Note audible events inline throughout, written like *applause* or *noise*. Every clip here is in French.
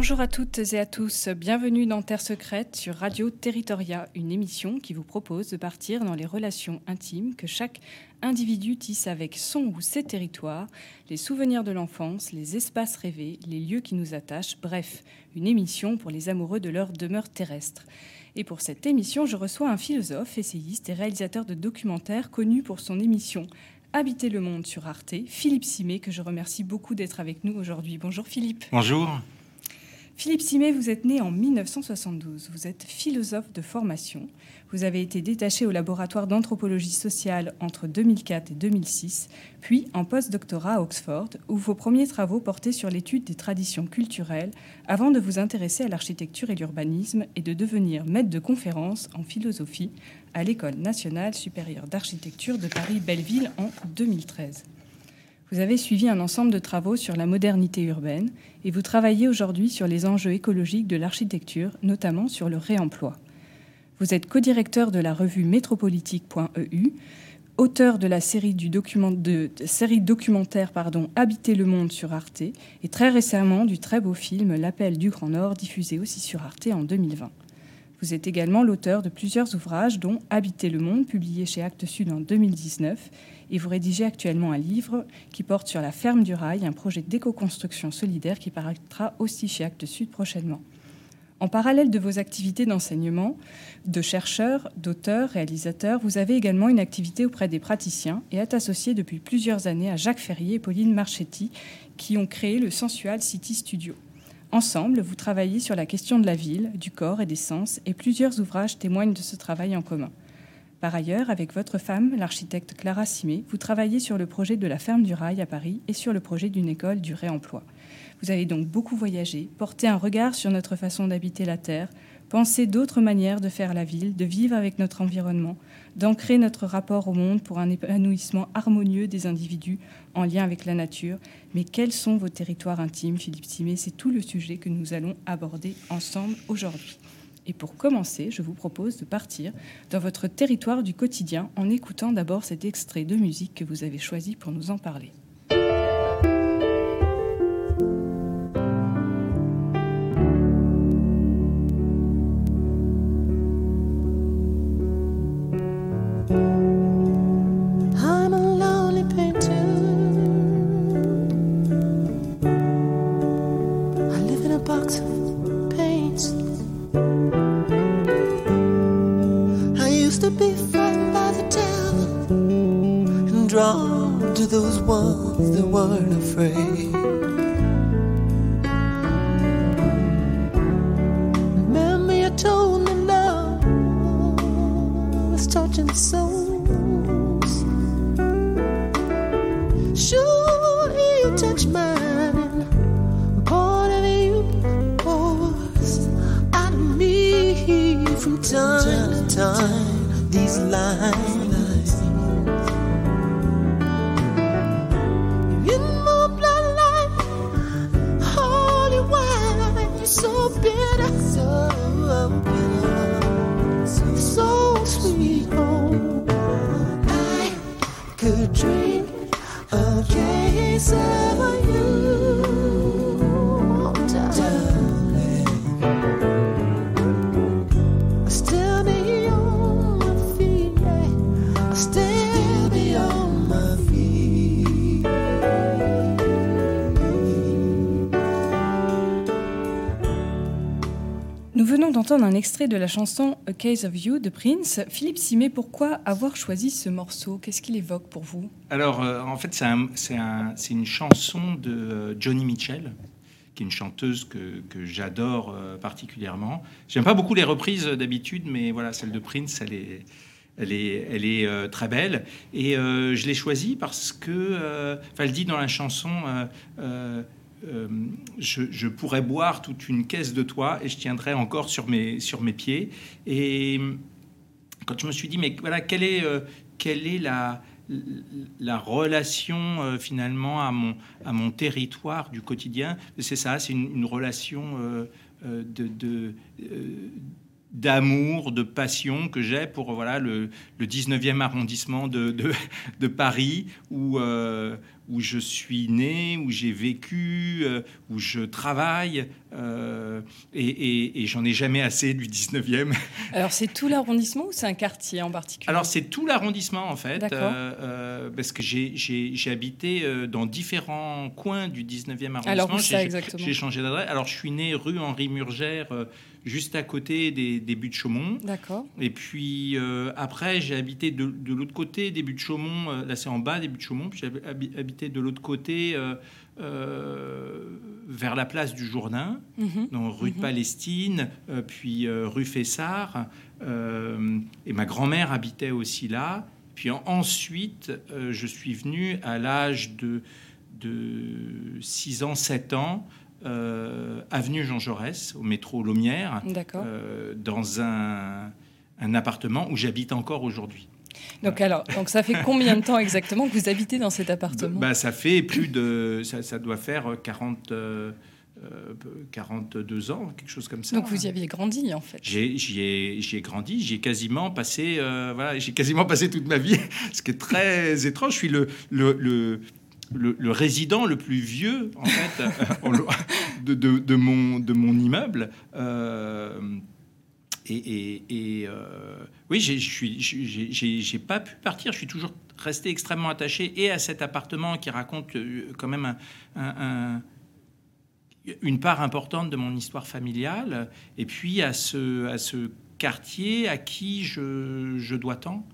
Bonjour à toutes et à tous, bienvenue dans Terre Secrète sur Radio Territoria, une émission qui vous propose de partir dans les relations intimes que chaque individu tisse avec son ou ses territoires, les souvenirs de l'enfance, les espaces rêvés, les lieux qui nous attachent, bref, une émission pour les amoureux de leur demeure terrestre. Et pour cette émission, je reçois un philosophe, essayiste et réalisateur de documentaires connu pour son émission Habiter le monde sur Arte, Philippe Simet, que je remercie beaucoup d'être avec nous aujourd'hui. Bonjour Philippe. Bonjour. Philippe Simet, vous êtes né en 1972. Vous êtes philosophe de formation. Vous avez été détaché au laboratoire d'anthropologie sociale entre 2004 et 2006, puis en post-doctorat à Oxford, où vos premiers travaux portaient sur l'étude des traditions culturelles, avant de vous intéresser à l'architecture et l'urbanisme et de devenir maître de conférence en philosophie à l'École nationale supérieure d'architecture de Paris-Belleville en 2013. Vous avez suivi un ensemble de travaux sur la modernité urbaine et vous travaillez aujourd'hui sur les enjeux écologiques de l'architecture, notamment sur le réemploi. Vous êtes co-directeur de la revue métropolitique.eu, auteur de la série, de, documentaire Habiter le monde sur Arte et très récemment du très beau film L'appel du Grand Nord diffusé aussi sur Arte en 2020. Vous êtes également l'auteur de plusieurs ouvrages dont Habiter le monde publié chez Actes Sud en 2019 et vous rédigez actuellement un livre qui porte sur la ferme du rail, un projet d'éco-construction solidaire qui paraîtra aussi chez Actes Sud prochainement. En parallèle de vos activités d'enseignement, de chercheur, d'auteur, réalisateur, vous avez également une activité auprès des praticiens et êtes associé depuis plusieurs années à Jacques Ferrier et Pauline Marchetti qui ont créé le Sensual City Studio. Ensemble, vous travaillez sur la question de la ville, du corps et des sens et plusieurs ouvrages témoignent de ce travail en commun. Par ailleurs, avec votre femme, l'architecte Clara Simé, vous travaillez sur le projet de la ferme du rail à Paris et sur le projet d'une école du réemploi. Vous avez donc beaucoup voyagé, porté un regard sur notre façon d'habiter la Terre, pensé d'autres manières de faire la ville, de vivre avec notre environnement, d'ancrer notre rapport au monde pour un épanouissement harmonieux des individus en lien avec la nature. Mais quels sont vos territoires intimes, Philippe Simé? C'est tout le sujet que nous allons aborder ensemble aujourd'hui. Et pour commencer, je vous propose de partir dans votre territoire du quotidien en écoutant d'abord cet extrait de musique que vous avez choisi pour nous en parler. To be frightened by the devil and drawn to those ones that weren't afraid. Remember, you told me love was touching souls. Sure, he touched mine. Part of you pours out of me from time to time. These lines. Venons d'entendre un extrait de la chanson A Case of You de Prince. Philippe Simé, pourquoi avoir choisi ce morceau? Qu'est-ce qu'il évoque pour vous? Alors, euh, en fait, c'est un- un- une chanson de euh, Johnny Mitchell, qui est une chanteuse que, j'adore euh, particulièrement. J'aime pas beaucoup les reprises d'habitude, mais voilà, celle de Prince, elle est, elle est, elle est très belle. Et je l'ai choisie parce que, enfin, elle dit dans la chanson. Euh, je, pourrais boire toute une caisse de toi et je tiendrais encore sur mes, sur mes pieds. Et quand je me suis dit, mais voilà, quelle est, euh, quelle est la, la relation euh, finalement à mon, à mon territoire du quotidien C'est ça, c'est une, relation de, d'amour, de passion que j'ai pour voilà, le, le 19e arrondissement de, de, de Paris, où, où je suis né, où j'ai vécu, euh, où je travaille, euh, et, et- et j'en ai jamais assez du 19e. *laughs* Alors, c'est tout l'arrondissement ou c'est un quartier en particulier? Alors c'est tout l'arrondissement en fait, euh, parce que j'ai- habité dans différents coins du 19e arrondissement. Alors, ça J'ai- exactement? J'ai changé d'adresse. Alors je suis né rue Henri Murgère, juste à côté des, des buttes Chaumont. D'accord. Et puis euh, après, j'ai habité de, de l'autre côté des buttes Chaumont. euh, là, c'est en bas des buttes Chaumont. Puis j'ai habi- habité de l'autre côté, euh, vers la place du Jourdain, Mhm. dans rue de Mhm. Palestine, puis rue Fessard. et ma grand-mère habitait aussi là. Puis en- ensuite, je suis venu à l'âge de, de 6 ans, 7 ans, euh, avenue Jean Jaurès, au métro Laumière euh, dans un, un appartement où j'habite encore aujourd'hui. Donc, alors, donc ça fait combien de temps exactement que vous habitez dans cet appartement? Bah, ça fait plus de. Ça, ça doit faire 40, euh, euh, 42 ans, quelque chose comme ça. Donc, vous y aviez grandi en fait. J'ai- J'y ai, j'y ai grandi, j'y ai quasiment passé, euh, voilà, j'ai quasiment passé toute ma vie, *laughs* ce qui est très étrange. Je suis le, le, le, le- résident le plus vieux en fait euh, de, mon, de mon immeuble. Euh, et, et- et, euh, oui, j'ai- pas pu partir. Je suis toujours resté extrêmement attaché et à cet appartement qui raconte euh, quand même un- un- un- une part importante de mon histoire familiale, et puis à ce, à ce quartier à qui je, je dois tant.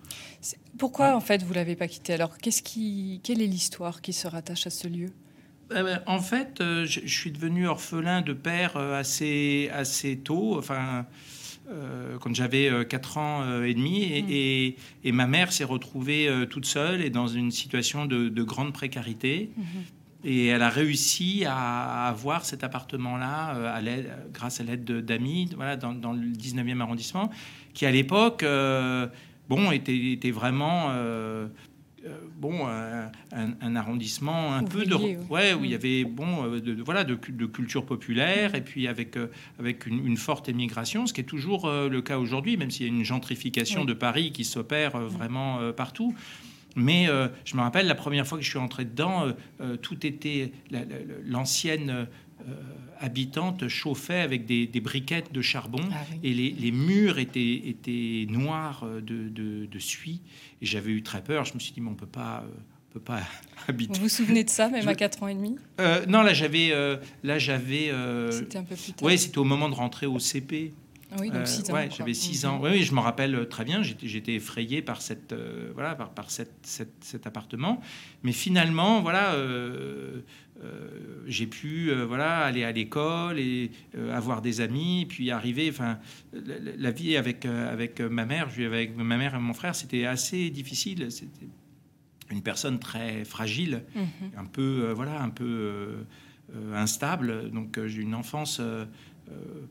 Pourquoi en fait vous l'avez pas quitté Alors, qu'est-ce qui, quelle est l'histoire qui se rattache à ce lieu Eh ben, En fait, euh, je, je suis devenu orphelin de père euh, assez, assez tôt, enfin, euh, quand j'avais 4 ans et demi, et, Mm. et- et ma mère s'est retrouvée toute seule et dans une situation de, de grande précarité. Et elle a réussi à avoir cet appartement-là à grâce à l'aide de- d'amis voilà, dans, dans le 19e arrondissement, qui à l'époque bon, était, était vraiment euh, euh, bon, un, un arrondissement un peu de ouais, où il y avait bon euh, de, de- voilà de, cu- de culture populaire et puis avec avec une, une forte émigration, ce qui est toujours le cas aujourd'hui, même s'il y a une gentrification Oui. de Paris qui s'opère vraiment partout. Mais euh, je me rappelle la première fois que je suis entré dedans, euh, euh, tout était la- la- l'ancienne habitante chauffait avec des, des briquettes de charbon Ah oui. et les, les murs étaient, étaient noirs euh, de, de, de suie. Et j'avais eu très peur. Je me suis dit, mais on peut pas, euh, on peut pas *laughs* habiter. Vous vous souvenez de ça, même Je- à 4 ans et demi? Euh, non, là j'avais, euh, là j'avais. euh, C'était un peu plus tard. ouais, c'était au moment de rentrer au CP. Ah oui, donc Euh, 6 ans. ouais, j'avais 6 Mhm. ans. Oui, oui, je me rappelle euh, très bien. J'étais, effrayé par cette, euh, voilà, par, par cette, cette- cet appartement. Mais finalement, voilà, euh, j'ai pu, euh, voilà, aller à l'école et euh, avoir des amis, puis arriver. Enfin, la, vie avec avec ma mère, je avec ma mère et mon frère, c'était assez difficile. C'était une personne très fragile Mhm. un peu voilà un peu instable donc j'ai une enfance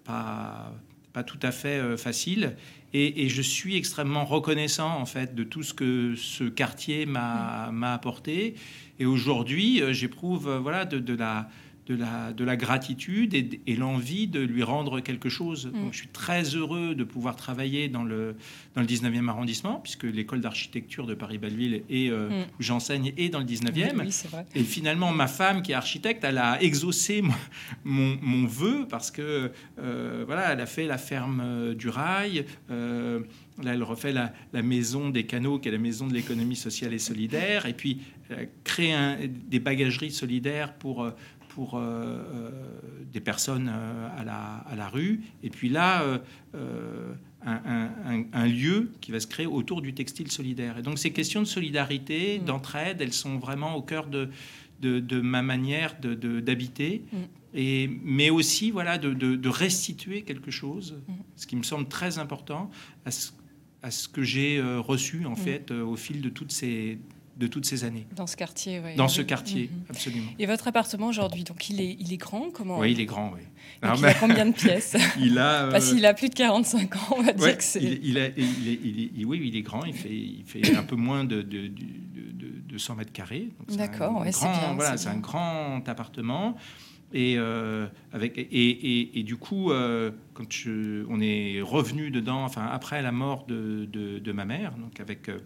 pas pas tout à fait facile et, et je suis extrêmement reconnaissant en fait de tout ce que ce quartier m'a m'a apporté et aujourd'hui euh, j'éprouve euh, voilà de, de la de la, de la gratitude et, et l'envie de lui rendre quelque chose. Donc, je suis très heureux de pouvoir travailler dans le, dans le 19e arrondissement, puisque l'école d'architecture de Paris-Belleville, euh, Mm. où j'enseigne, est dans le 19e. Oui, c'est vrai. Et finalement, ma femme, qui est architecte, elle a exaucé *laughs* mon, mon, mon vœu parce que euh, voilà, elle a fait la ferme euh, du rail. euh, là, elle refait la, la maison des canaux, qui est la maison de l'économie sociale et solidaire. Et puis, un- des bagageries solidaires pour euh, pour euh, euh, des personnes euh, à, la, à la rue. Et puis là, un, un- un- un lieu qui va se créer autour du textile solidaire. Et donc ces questions de solidarité, Mm. d'entraide, elles sont vraiment au cœur de, de, de ma manière de- de- d'habiter. Mm. Et, mais aussi voilà, de, restituer quelque chose, Mm. ce qui me semble très important à ce, à ce que j'ai reçu en Mm. fait au fil de toutes ces, de toutes ces années. Dans ce quartier, oui. Dans ce quartier, Mhm. absolument. Et votre appartement aujourd'hui, donc il est, il est grand Comment Oui, il est grand, oui. Alors, il a combien de pièces *laughs* il a. Euh, S'il a plus de 45 ans, on va dire que c'est. il, il a- il est, il est- oui, il est grand. Il fait, il fait un peu moins de, de, de, de- de 100 mètres carrés. D'accord, ouais, c'est bien, Voilà, c'est un grand appartement. Et, euh, avec, et, et, et, du coup, euh, quand je, on est revenu dedans, enfin après la mort de, de, de ma mère, donc avec, euh,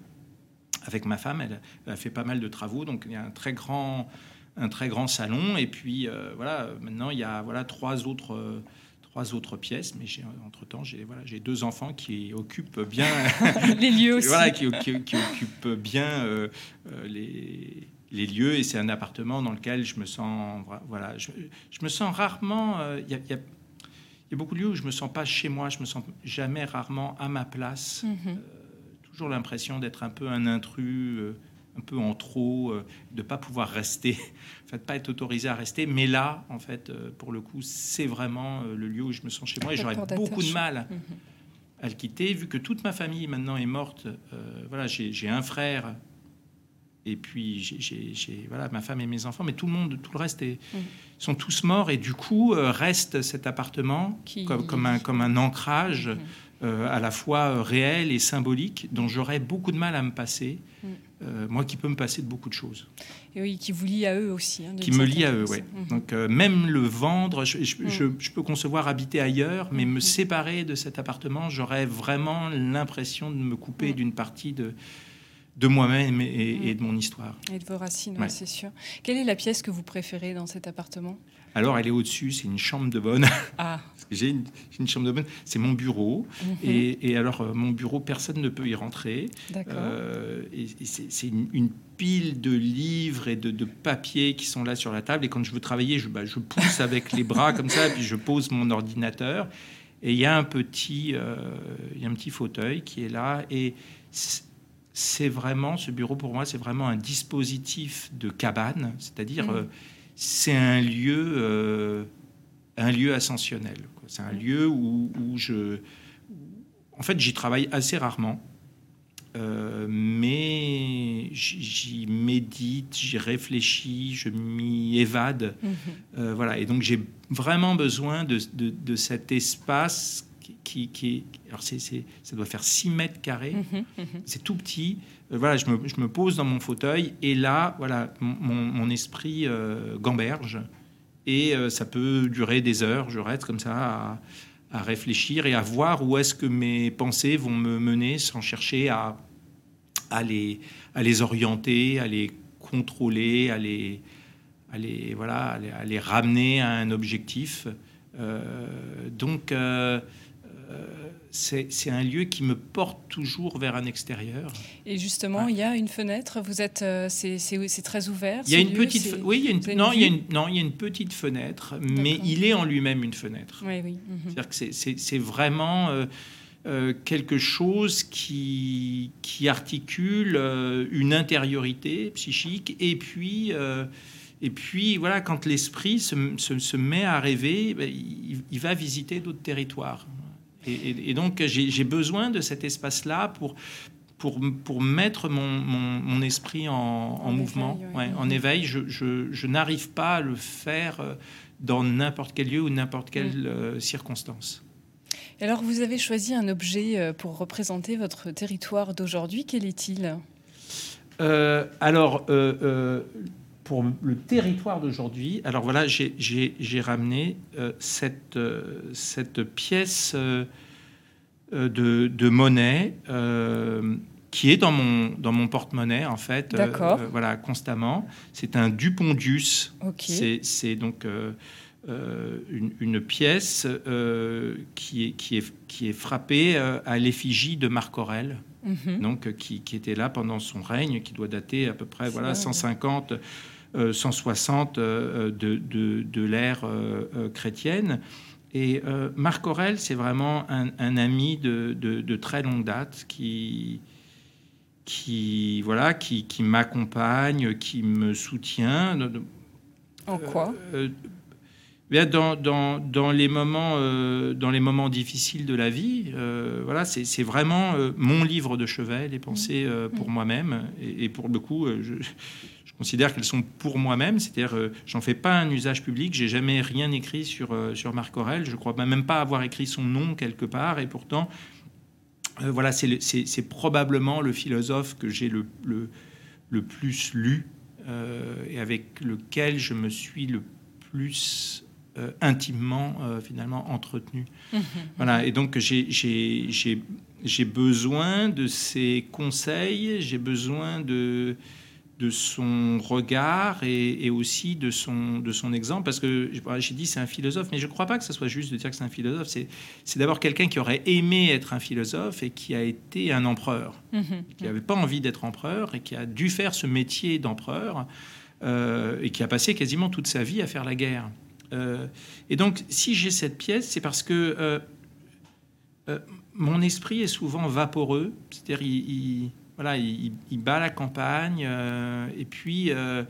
avec ma femme, elle, elle, a fait pas mal de travaux, donc il y a un très grand, un très grand salon. Et puis euh, voilà, maintenant il y a voilà trois autres trois autres pièces, mais entre temps j'ai voilà, j'ai deux enfants qui occupent bien *laughs* les lieux *laughs* aussi, voilà, qui, qui, qui occupent bien euh, les les lieux et c'est un appartement dans lequel je me sens voilà je, je me sens rarement il euh, y, y, y, a beaucoup de lieux où je me sens pas chez moi je me sens jamais rarement à ma place mm -hmm. Euh, toujours l'impression d'être un peu un intrus euh, un peu en trop de pas pouvoir rester *laughs* en fait pas être autorisé à rester mais là en fait pour le coup c'est vraiment le lieu où je me sens chez moi et j'aurais beaucoup de mal -hmm. à le quitter vu que toute ma famille maintenant est morte voilà j'ai un frère et puis j'ai voilà ma femme et mes enfants mais tout le monde tout le reste est, mmh. sont tous morts et du coup euh, reste cet appartement Qui... comme, comme un comme un ancrage mmh. Euh, à la fois euh, réel et symbolique dont j'aurais beaucoup de mal à me passer mmh. euh, moi qui peux me passer de beaucoup de choses et oui qui vous lie à eux aussi hein, qui me lie à eux ouais. donc euh, même le vendre je, je, je, je, peux concevoir habiter ailleurs mais me séparer de cet appartement j'aurais vraiment l'impression de me couper d'une partie de de moi-même et, et, de mon histoire. Et de vos racines, ouais. c'est sûr. Quelle est la pièce que vous préférez dans cet appartement? Alors, elle est au-dessus, c'est une chambre de bonne. *laughs* Ah. J'ai une, une, chambre de bonne, c'est mon bureau. Mm -hmm. et, et, alors, euh, mon bureau, personne ne peut y rentrer. Euh, et, et c'est une, une, pile de livres et de, de papiers qui sont là sur la table. Et quand je veux travailler, je, bah, je pousse avec les bras comme ça, puis je pose mon ordinateur. Et il y a un petit, euh, y a un petit fauteuil qui est là. Et c'est vraiment, ce bureau pour moi, c'est vraiment un dispositif de cabane, c'est-à-dire mmh. C'est un lieu, euh, un lieu ascensionnel. C'est un lieu où, où, je, en fait, j'y travaille assez rarement, euh, mais j'y médite, j'y réfléchis, je m'y évade, mmh. Euh, voilà. Et donc j'ai vraiment besoin de, de, de cet espace qui, qui alors c'est, c'est, ça doit faire 6 mètres carrés, mmh, mmh. c'est tout petit. Euh, voilà, je me, je me, pose dans mon fauteuil et là, voilà, mon, mon esprit euh, gamberge et euh, ça peut durer des heures. Je reste comme ça à, à, réfléchir et à voir où est-ce que mes pensées vont me mener sans chercher à, à, les, à les orienter, à les contrôler, à les, à les, voilà, à les, à les ramener à un objectif. Euh, donc, c'est un lieu qui me porte toujours vers un extérieur. Et justement, ouais. il y a une fenêtre. Vous êtes, euh, c'est très ouvert. Il y a une lieu, petite, oui, il y a une, non, il y a une, non, il y a une petite fenêtre, mais il est en lui-même une fenêtre. Oui, oui. Mm -hmm. C'est-à-dire que c'est vraiment euh, euh, quelque chose qui, qui articule euh, une intériorité psychique et puis. Et puis, voilà, quand l'esprit se, se, se, met à rêver, ben, il, il va visiter d'autres territoires. Et, et, et donc, j'ai besoin de cet espace-là pour, pour, pour mettre mon, mon, mon esprit en, en, en mouvement, éveil, ouais. Ouais, en éveil. Je, je, je n'arrive pas à le faire euh, dans n'importe quel lieu ou n'importe quelle mmh. euh, circonstance. Et alors, vous avez choisi un objet euh, pour représenter votre territoire d'aujourd'hui. Quel est-il? Euh, Alors, euh, euh, pour le territoire d'aujourd'hui, alors voilà, j'ai ramené euh, cette, euh, cette pièce euh, de, de, monnaie qui est dans mon, dans mon porte-monnaie, en fait, voilà, constamment. C'est un Dupondius. Okay. C'est donc une, une, pièce qui, est, qui, est, qui est frappée à l'effigie de Marc Aurèle. Mm -hmm. donc qui, qui, était là pendant son règne, qui doit dater à peu près voilà 150 euh, 160 euh, de, de, de l'ère euh, euh, chrétienne. Et Marc Aurel, c'est vraiment un, un ami de, de, très longue date qui, qui, voilà, qui, qui m'accompagne, qui me soutient. En quoi? Dans, dans, dans, les moments, euh, dans les moments difficiles de la vie, euh, voilà, c'est vraiment euh, mon livre de chevet, les pensées pour mmh. moi-même. Et, et, pour le coup, je, considère qu'elles sont pour moi-même, c'est-à-dire euh, j'en fais pas un usage public, j'ai jamais rien écrit sur, euh, sur Marc Aurel, je crois même pas avoir écrit son nom quelque part, et pourtant, euh, voilà, c'est probablement le philosophe que j'ai le, le, le, plus lu euh, et avec lequel je me suis le plus intimement finalement entretenu. *laughs* Voilà, et donc j'ai besoin de ses conseils, j'ai besoin de, de son regard et, et aussi de son, de son exemple, parce que j'ai dit c'est un philosophe, mais je ne crois pas que ce soit juste de dire que c'est un philosophe, c'est c'est d'abord quelqu'un qui aurait aimé être un philosophe et qui a été un empereur Mhm. qui n'avait pas envie d'être empereur et qui a dû faire ce métier d'empereur euh, et qui a passé quasiment toute sa vie à faire la guerre. Euh, et donc, si j'ai cette pièce, c'est parce que euh, euh, mon esprit est souvent vaporeux, c'est-à-dire il, il- voilà, il, bat la campagne euh, et puis euh,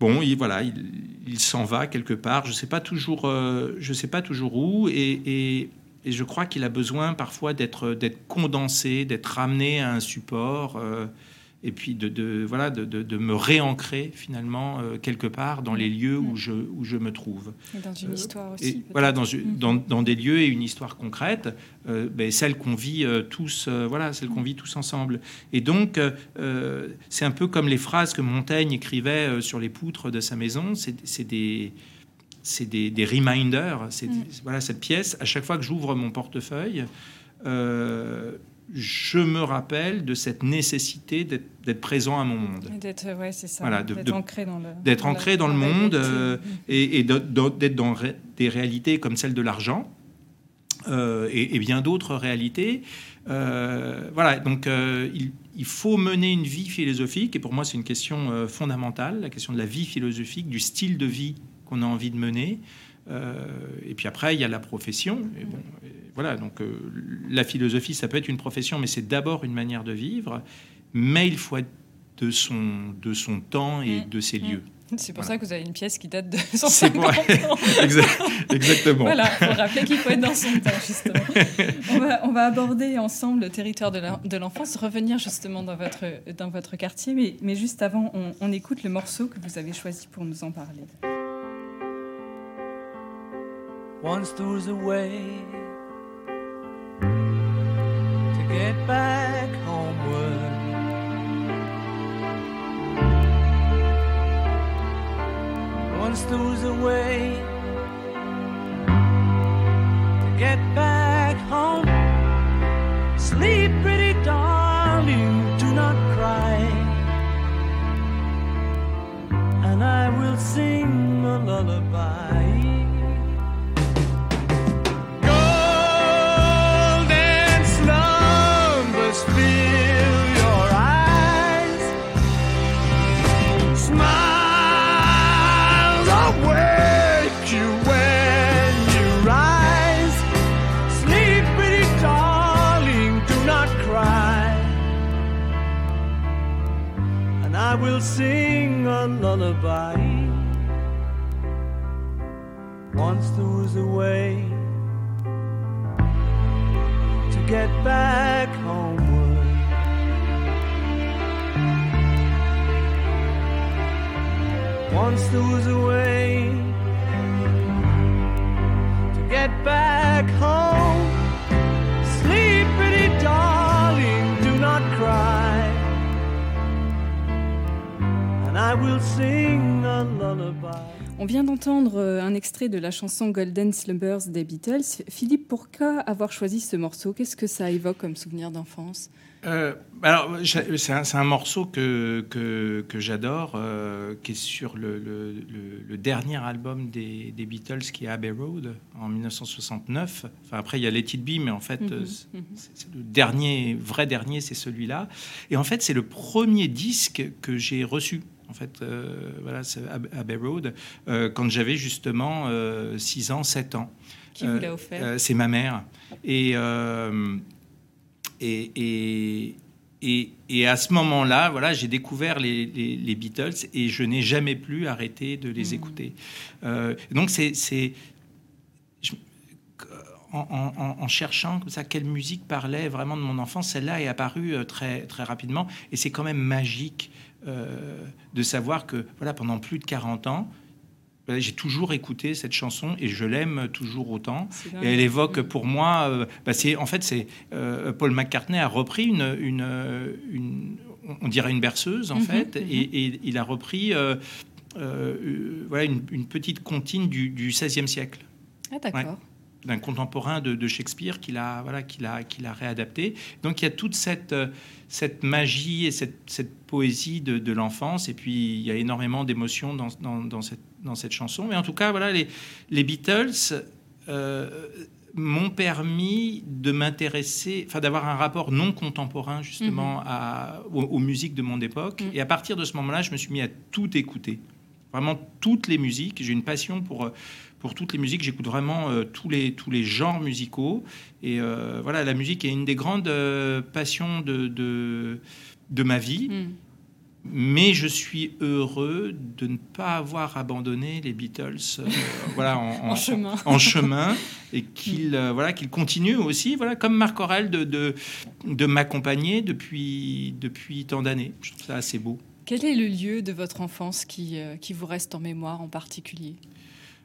bon, il, voilà, il, s'en va quelque part. Je sais pas toujours, euh, sais pas toujours où et, et- je crois qu'il a besoin parfois d'être d'être condensé, d'être ramené à un support. Et puis de, de- voilà de, de- de me réancrer finalement euh, quelque part dans les lieux où je, où je me trouve. Et dans une Euh, histoire aussi. Et voilà, dans, une- Mhm. dans, dans des lieux et une histoire concrète, euh, ben, celle qu'on vit tous, voilà, celle qu'on vit tous ensemble. Et donc, c'est un peu comme les phrases que Montaigne écrivait sur les poutres de sa maison. C'est c'est des, c'est des, des reminders. C'est Mm. voilà cette pièce. À chaque fois que j'ouvre mon portefeuille. euh, je me rappelle de cette nécessité d'être présent à mon monde D'être, ouais. Voilà, ancré dans le. d'être ancré dans le monde, euh, et, d'être dans des réalités comme celle de l'argent euh, et, et bien d'autres réalités. Euh, voilà, donc il, il faut mener une vie philosophique, et pour moi c'est une question fondamentale, la question de la vie philosophique, du style de vie qu'on a envie de mener. Euh, et puis après, il y a la profession. Et bon, et voilà, donc euh, la philosophie, ça peut être une profession, mais c'est d'abord une manière de vivre. Mais il faut être de son, de son temps et Mm. de ses Mm. lieux. C'est pour Voilà. ça que vous avez une pièce qui date de C'est 150 pour- ans. *laughs* Exact- Exactement. Voilà, pour rappeler qu'il faut être dans son temps, justement. *laughs* On va, on va aborder ensemble le territoire de l'en- de l'enfance, revenir justement dans votre, dans votre quartier, mais, mais juste avant, on, on écoute le morceau que vous avez choisi pour nous en parler. Once to get back homeward. Once there was a way to get back home. Sleep, pretty darling, do not cry. And I will sing a lullaby. Sing a lullaby. Once there was a way to get back homeward. Once there was a way to get back home. Sleep, pretty darling, On vient d'entendre euh, un extrait de la chanson Golden Slumbers des Beatles. Philippe, pourquoi avoir choisi ce morceau? Qu'est-ce que ça évoque comme souvenir d'enfance? Euh, alors, c'est un, c'est un morceau que, que, que j'adore, euh, qui est sur le, le- le- le dernier album des, des Beatles, qui est Abbey Road, en 1969. Enfin, après, il y a Let It Be, mais en fait, mhm. c'est c'est le dernier, vrai dernier, c'est celui-là. Et en fait, c'est le premier disque que j'ai reçu. En fait, euh, voilà, Ab- Abbey Road, euh, quand j'avais justement 6 ans, 7 ans. Qui vous Euh, l'a offert euh, C'est ma mère. Et, euh, et, et, et, et à ce moment-là, voilà, j'ai découvert les, les- les Beatles et je n'ai jamais plus arrêté de les Mhm. écouter. Euh, donc c'est en, en- cherchant comme ça quelle musique parlait vraiment de mon enfance, celle-là est apparue euh, très très rapidement et c'est quand même magique euh, de savoir que voilà pendant plus de 40 ans. J'ai toujours écouté cette chanson et je l'aime toujours autant. Et elle évoque Mm. pour moi, euh, bah, c'est en fait c'est euh, Paul McCartney a repris une, une, une- on dirait une berceuse en Mhm, fait, mhm. et, et il a repris euh, euh, voilà, une, une petite comptine du, du XVIe siècle Ah, d'accord. D'un contemporain de, de Shakespeare qu'il a, voilà, qu'il a, qu'il a réadapté. Donc il y a toute cette, euh, cette magie et cette, cette poésie de, de l'enfance, et puis il y a énormément d'émotions dans, dans, dans cette, dans cette chanson. Mais en tout cas, voilà, les, les Beatles euh, m'ont permis de m'intéresser, enfin d'avoir un rapport non contemporain justement à, aux, aux musiques de mon époque. Mhm. Et à partir de ce moment-là, je me suis mis à tout écouter. Vraiment toutes les musiques. J'ai une passion pour, euh, pour toutes les musiques. J'écoute vraiment euh, tous, les, tous les genres musicaux. Et euh, voilà, la musique est une des grandes euh, passions de, de, de ma vie. Mm. Mais je suis heureux de ne pas avoir abandonné les Beatles *laughs* voilà, en, En chemin. en chemin et qu'ils voilà, qu'ils continuent aussi, voilà, comme Marc Aurel, de, de, de m'accompagner depuis, depuis tant d'années. Je trouve ça assez beau. Quel est le lieu de votre enfance qui, qui vous reste en mémoire en particulier?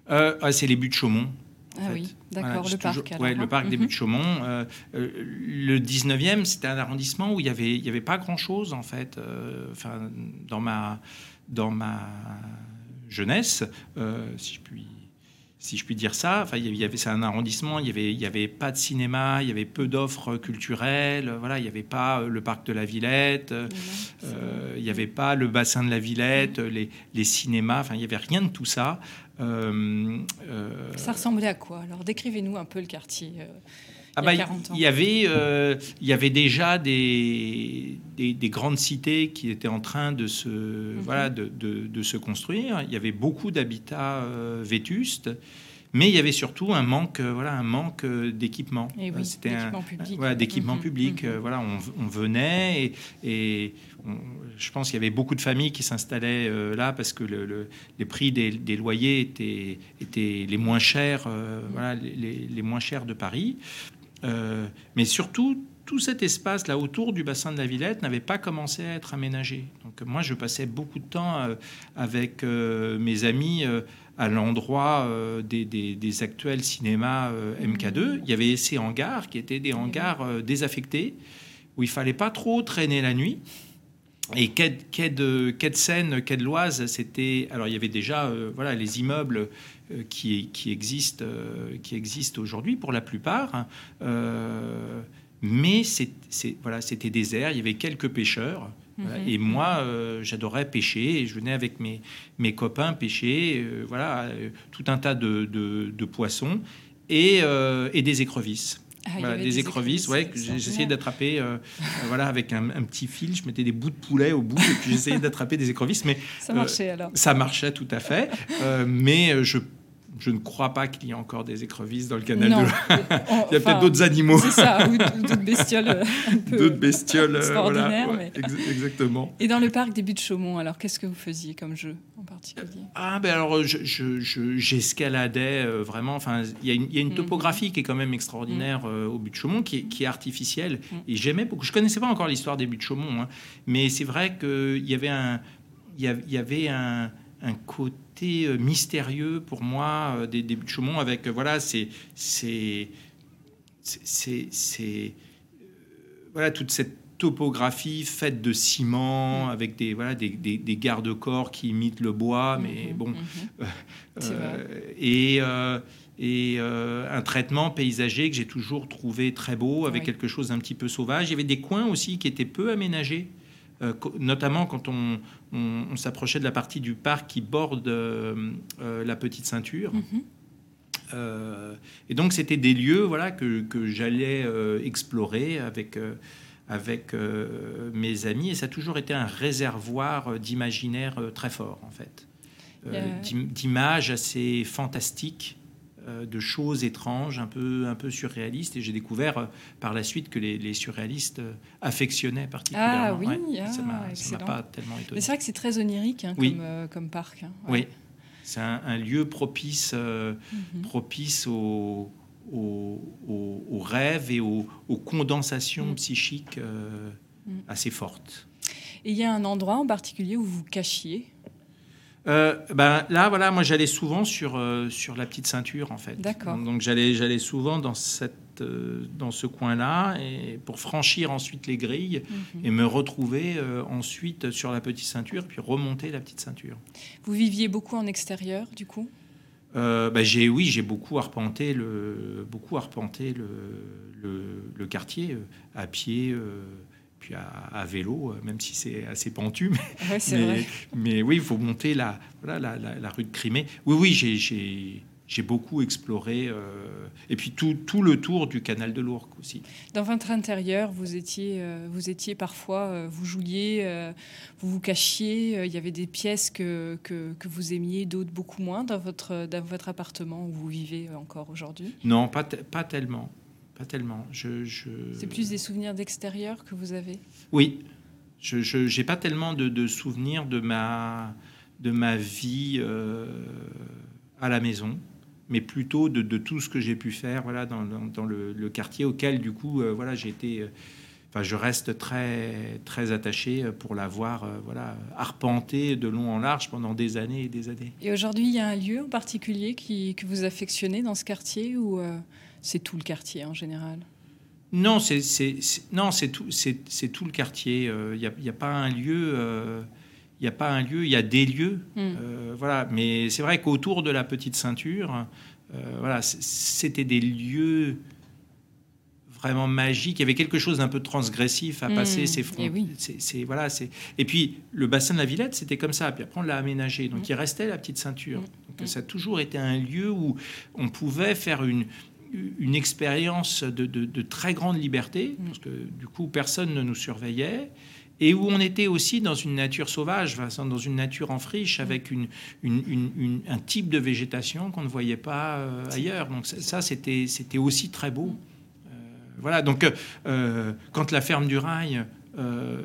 Euh, ah, c'est les buts de Chaumont. Ah fait. oui, d'accord, le parc. toujours- ouais, hein. le parc des Mhm. buts de Chaumont. Euh, euh, le 19e, c'était un arrondissement où il n'y avait, il y avait pas grand-chose, en fait. Euh, Enfin, dans ma, dans ma jeunesse, euh, si je puis si je puis dire ça, enfin, il y avait- y c'est un arrondissement, il y avait, il y avait pas de cinéma, il y avait peu d'offres culturelles, voilà, il n'y avait pas euh, le parc de la Villette, euh, euh, il n'y avait pas le bassin de la Villette, les, les cinémas, enfin, il n'y avait rien de tout ça. Euh, euh, Ça ressemblait à quoi? Alors décrivez-nous un peu le quartier. euh, ah il y bah, a 40 ans. il y avait, euh, il y avait déjà des, des, des grandes cités qui étaient en train de se, Mhm. voilà, de, de- de se construire. Il y avait beaucoup d'habitats euh, vétustes, mais il y avait surtout un manque, euh, voilà, un manque euh, d'équipement. Et Euh, oui, C'était un, d'équipement public. voilà, d'équipement Mhm, public. euh, voilà, on, on venait et, et on- je pense qu'il y avait beaucoup de familles qui s'installaient euh, là parce que le- le- les prix des, des loyers étaient, étaient les moins chers, euh, voilà, les, les- les moins chers de Paris. Euh, mais surtout, tout cet espace là autour du bassin de la Villette n'avait pas commencé à être aménagé. Donc moi, je passais beaucoup de temps euh, avec euh, mes amis euh, à l'endroit euh, des, des- des actuels cinémas euh, MK2. Il y avait ces hangars qui étaient des hangars euh, désaffectés où il fallait pas trop traîner la nuit. Et quai, de- quai de, quai de Seine, quai de l'Oise, c'était. Alors, il y avait déjà euh, voilà, les immeubles euh, qui, qui existent, euh, qui existent aujourd'hui pour la plupart. hein. Mais voilà, c'était désert. Il y avait quelques pêcheurs. Voilà. Mhm. Et moi, euh, j'adorais pêcher. Et je venais avec mes, mes copains pêcher. euh, voilà, euh, tout un tas de, de- de poissons et, et des écrevisses. Ah, Voilà, des, écrevisses, ouais, que j'essayais d'attraper voilà, avec un, un petit fil. Je mettais des bouts de poulet au bout et puis j'essayais d'attraper des écrevisses. Mais Ça marchait alors. ça marchait tout à fait. Mais je, je ne crois pas qu'il y ait encore des écrevisses dans le canal Non. de *laughs* Il y a enfin, peut-être d'autres animaux, C'est ça, ou d'autres bestioles euh, d'autres bestioles. euh, extraordinaires, voilà, ouais, mais- ex- exactement. Et dans le parc des Buttes de Chaumont, alors qu'est-ce que vous faisiez comme jeu en particulier? Ah ben alors je- je- je- j'escaladais euh, vraiment. Enfin, il y a une, il y a une Mhm. topographie qui est quand même extraordinaire euh, au but de Chaumont, qui est, qui est artificielle. Mhm. Et j'aimais beaucoup. Je connaissais pas encore l'histoire des buts de Chaumont, hein, mais c'est vrai qu'il y avait un, il y avait un, un côté euh, mystérieux pour moi euh, des, des buts de Chaumont avec euh, voilà, c'est c'est c'est- voilà toute cette topographie faite de ciment avec des voilà des, des- des garde-corps qui imitent le bois mais Mhm, bon *laughs* mhm. Euh, et euh, et euh, un traitement paysager que j'ai toujours trouvé très beau avec Oui. quelque chose d'un petit peu sauvage il y avait des coins aussi qui étaient peu aménagés euh, notamment quand on, on- on s'approchait de la partie du parc qui borde euh, euh, la petite ceinture Mhm. euh, et donc, c'était des lieux voilà, que, que j'allais explorer avec, avec mes amis. Et ça a toujours été un réservoir d'imaginaire très fort, en fait. D'images assez fantastiques, de choses étranges, un peu, un peu surréalistes. Et j'ai découvert euh, par la suite que les, les surréalistes euh, affectionnaient particulièrement. Ah oui, Ouais, ah, ça m'a- ça m'a pas tellement étonné. Mais c'est vrai que c'est très onirique hein, Oui. comme, euh, comme parc. hein. Oui, c'est un, un lieu propice, euh, Mhm. propice aux, rêves et aux, aux condensations Mm. psychiques euh, Mm. assez fortes. Et il y a un endroit en particulier où vous cachiez? Euh, ben, là, voilà, moi j'allais souvent sur, euh, sur la petite ceinture en fait. D'accord. Donc, donc, j'allais, j'allais souvent dans cette, euh, dans ce coin-là et pour franchir ensuite les grilles Mhm. et me retrouver ensuite sur la petite ceinture, puis remonter la petite ceinture. Vous viviez beaucoup en extérieur, du coup? Bah, j'ai oui, j'ai beaucoup arpenté le beaucoup arpenté le, le, le quartier à pied. Puis à, à vélo, euh, même si c'est assez pentu, mais, *laughs* Ouais, mais, oui, il faut monter la, voilà, la, la- la rue de Crimée. Oui, oui, j'ai- beaucoup exploré. euh, et puis tout, tout le tour du canal de l'Ourcq aussi. Dans votre intérieur, vous étiez, euh, vous étiez parfois, euh, vous jouiez, vous vous cachiez. Il y avait des pièces que, que, que vous aimiez, d'autres beaucoup moins dans votre, dans votre appartement où vous vivez encore aujourd'hui? Non, pas, pas tellement. Pas tellement. Je, je- C'est plus des souvenirs d'extérieur que vous avez. Oui. Je n'ai pas tellement de, de souvenirs de ma, de ma vie euh, à la maison, mais plutôt de, de tout ce que j'ai pu faire voilà, dans, dans- dans le, le quartier auquel, du coup, euh, voilà, j'ai été. euh, Enfin, je reste très, très attaché pour l'avoir euh, voilà, arpenté de long en large pendant des années et des années. Et aujourd'hui, il y a un lieu en particulier qui, que vous affectionnez dans ce quartier euh, c'est tout le quartier en général Non, c'est c'est- c'est- non, c'est tout, c'est c'est tout le quartier. Il n'y a, pas un lieu. Il n'y a pas un lieu. Il y a des lieux. Mm. Euh, voilà. Mais c'est vrai qu'autour de la petite ceinture, euh, voilà, c'était des lieux vraiment magiques. Il y avait quelque chose d'un peu transgressif à Mm. passer. Ces Eh fronts- oui. c'est- c'est- voilà, c'est. Et puis le bassin de la Villette, c'était comme ça. Puis après, on l'a aménagé. Donc Mm. il restait la petite ceinture. Donc ça a toujours été un lieu où on pouvait faire une une expérience de, de- de très grande liberté, Mm. parce que du coup, personne ne nous surveillait, et où on était aussi dans une nature sauvage, dans une nature en friche, avec une, une- une- une- un type de végétation qu'on ne voyait pas euh, ailleurs. Donc ça, c'était c'était aussi très beau. Euh, voilà, donc euh, quand la ferme du rail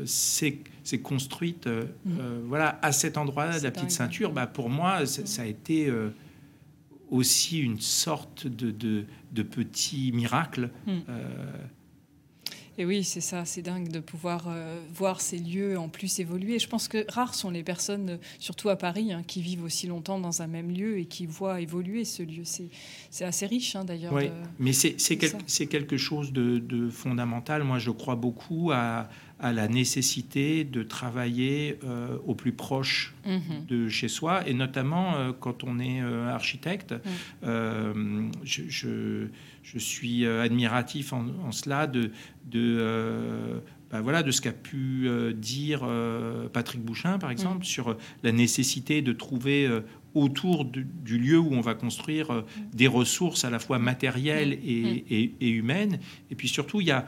s'est construite Mm. voilà, à cet endroit-là de la petite ceinture, bah, pour moi, ça, a été... aussi une sorte de, de, de petit miracle. Mm. Euh, Et oui, c'est ça, c'est dingue de pouvoir euh, voir ces lieux en plus évoluer. Je pense que rares sont les personnes, euh, surtout à Paris, hein, qui vivent aussi longtemps dans un même lieu et qui voient évoluer ce lieu. C'est assez riche hein, d'ailleurs. oui, de- mais c'est quel- quelque chose de, de fondamental. Moi, je crois beaucoup à, à la nécessité de travailler euh, au plus proche Mhm. de chez soi, et notamment euh, quand on est euh, architecte. Je, je- je suis admiratif en, en cela de, de, bah voilà, de ce qu'a pu euh, dire euh, Patrick Bouchin, par exemple, sur la nécessité de trouver autour du, du lieu où on va construire des ressources à la fois matérielles et, et- et humaines. Et puis surtout, il y a,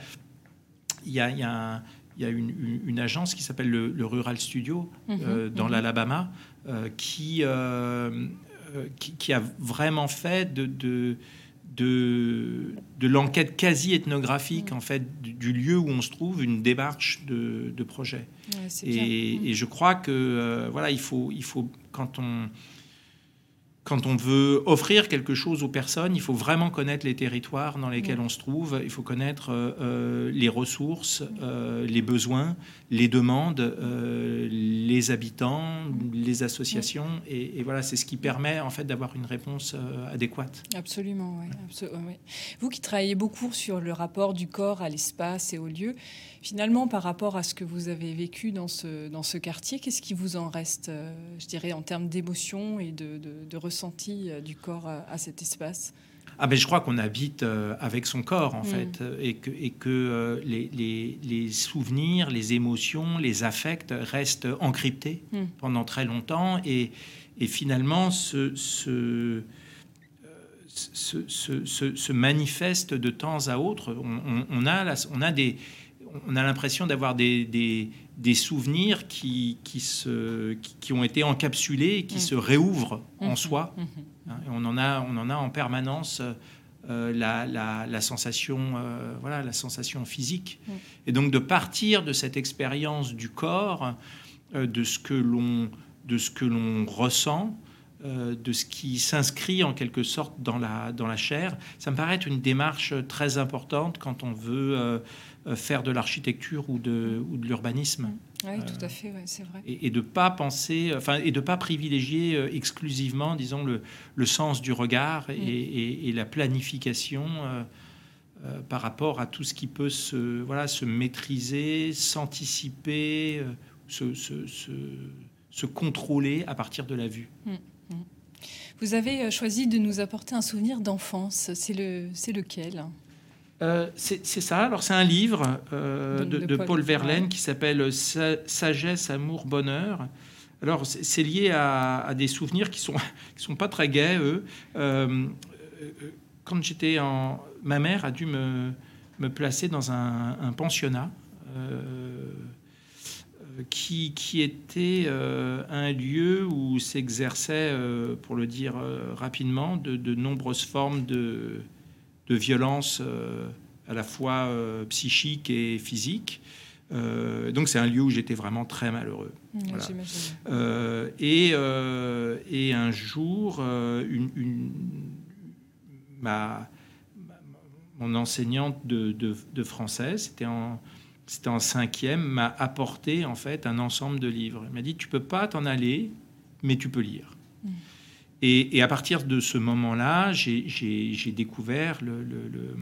y a, y a un- il y a une, une- une agence qui s'appelle le, le Rural Studio euh, Mhm, dans mhm. l'Alabama euh, qui, euh, euh, qui, qui a vraiment fait de, de, de, de l'enquête quasi ethnographique en fait du, du lieu où on se trouve une démarche de, de projet. Ouais. Et, et je crois que euh, voilà, il faut, il faut quand on quand on veut offrir quelque chose aux personnes, il faut vraiment connaître les territoires dans lesquels on se trouve. Il faut connaître euh, euh, les ressources, euh, les besoins, les demandes, euh, les habitants, les associations. Et, et voilà, c'est ce qui permet en fait d'avoir une réponse adéquate. Absolument, ouais. Vous qui travaillez beaucoup sur le rapport du corps à l'espace et au lieu, finalement, par rapport à ce que vous avez vécu dans ce, dans ce quartier, qu'est-ce qui vous en reste, euh, je dirais, en termes d'émotion et de, de, de ressenti euh, du corps à, à cet espace? Ah ben je crois qu'on habite euh, avec son corps en Mm. fait euh, et que, et que euh, les, les- les souvenirs, les émotions, les affects restent encryptés Mm. pendant très longtemps et, et finalement se, se, euh, se, se- se- se manifestent de temps à autre. On, on- on a, la- on a des on a l'impression d'avoir des, des, des souvenirs qui, qui, se, qui, qui ont été encapsulés et qui Mm. se réouvrent en Mhm, soi. mhm. Hein, et on, en a, on en a en permanence euh, la, la- la sensation, euh, voilà, la sensation physique. Mm. Et donc de partir de cette expérience du corps, euh, de ce que l'on de ce que l'on ressent, euh, de ce qui s'inscrit en quelque sorte dans la, dans la chair, ça me paraît être une démarche très importante quand on veut euh, faire de l'architecture ou de, ou de l'urbanisme Oui, Euh, tout à fait, ouais, c'est vrai. et, et de pas penser, enfin, et de pas privilégier euh, exclusivement, disons, le, le sens du regard et, Mm. et- et la planification euh, euh, par rapport à tout ce qui peut se, voilà, se maîtriser, s'anticiper, euh, se, se, se, se contrôler à partir de la vue. Mm, mm. Vous avez euh, choisi de nous apporter un souvenir d'enfance. C'est le, c'est lequel? Euh, c'est ça. Alors, c'est un livre euh, de, De- de de Paul Paul Verlaine qui s'appelle Sa- Sagesse, amour, bonheur. Alors, c'est lié à, à des souvenirs qui sont *laughs* qui sont pas très gais, eux. Euh, quand j'étais en, ma mère a dû me, me placer dans un, un pensionnat. qui, qui était un lieu où s'exerçaient, pour le dire rapidement, de, de nombreuses formes de, de violence euh, à la fois euh, psychique et physique. Euh, donc c'est un lieu où j'étais vraiment très malheureux. Mm, Voilà. J'imagine. Euh, et, euh, et un jour, une, une- ma, ma- mon enseignante de, de- de français, c'était en, c'était en cinquième, m'a apporté en fait un ensemble de livres. Elle m'a dit tu peux pas t'en aller, mais tu peux lire. Mm. Et, et à partir de ce moment-là, j'ai, découvert le, le- le-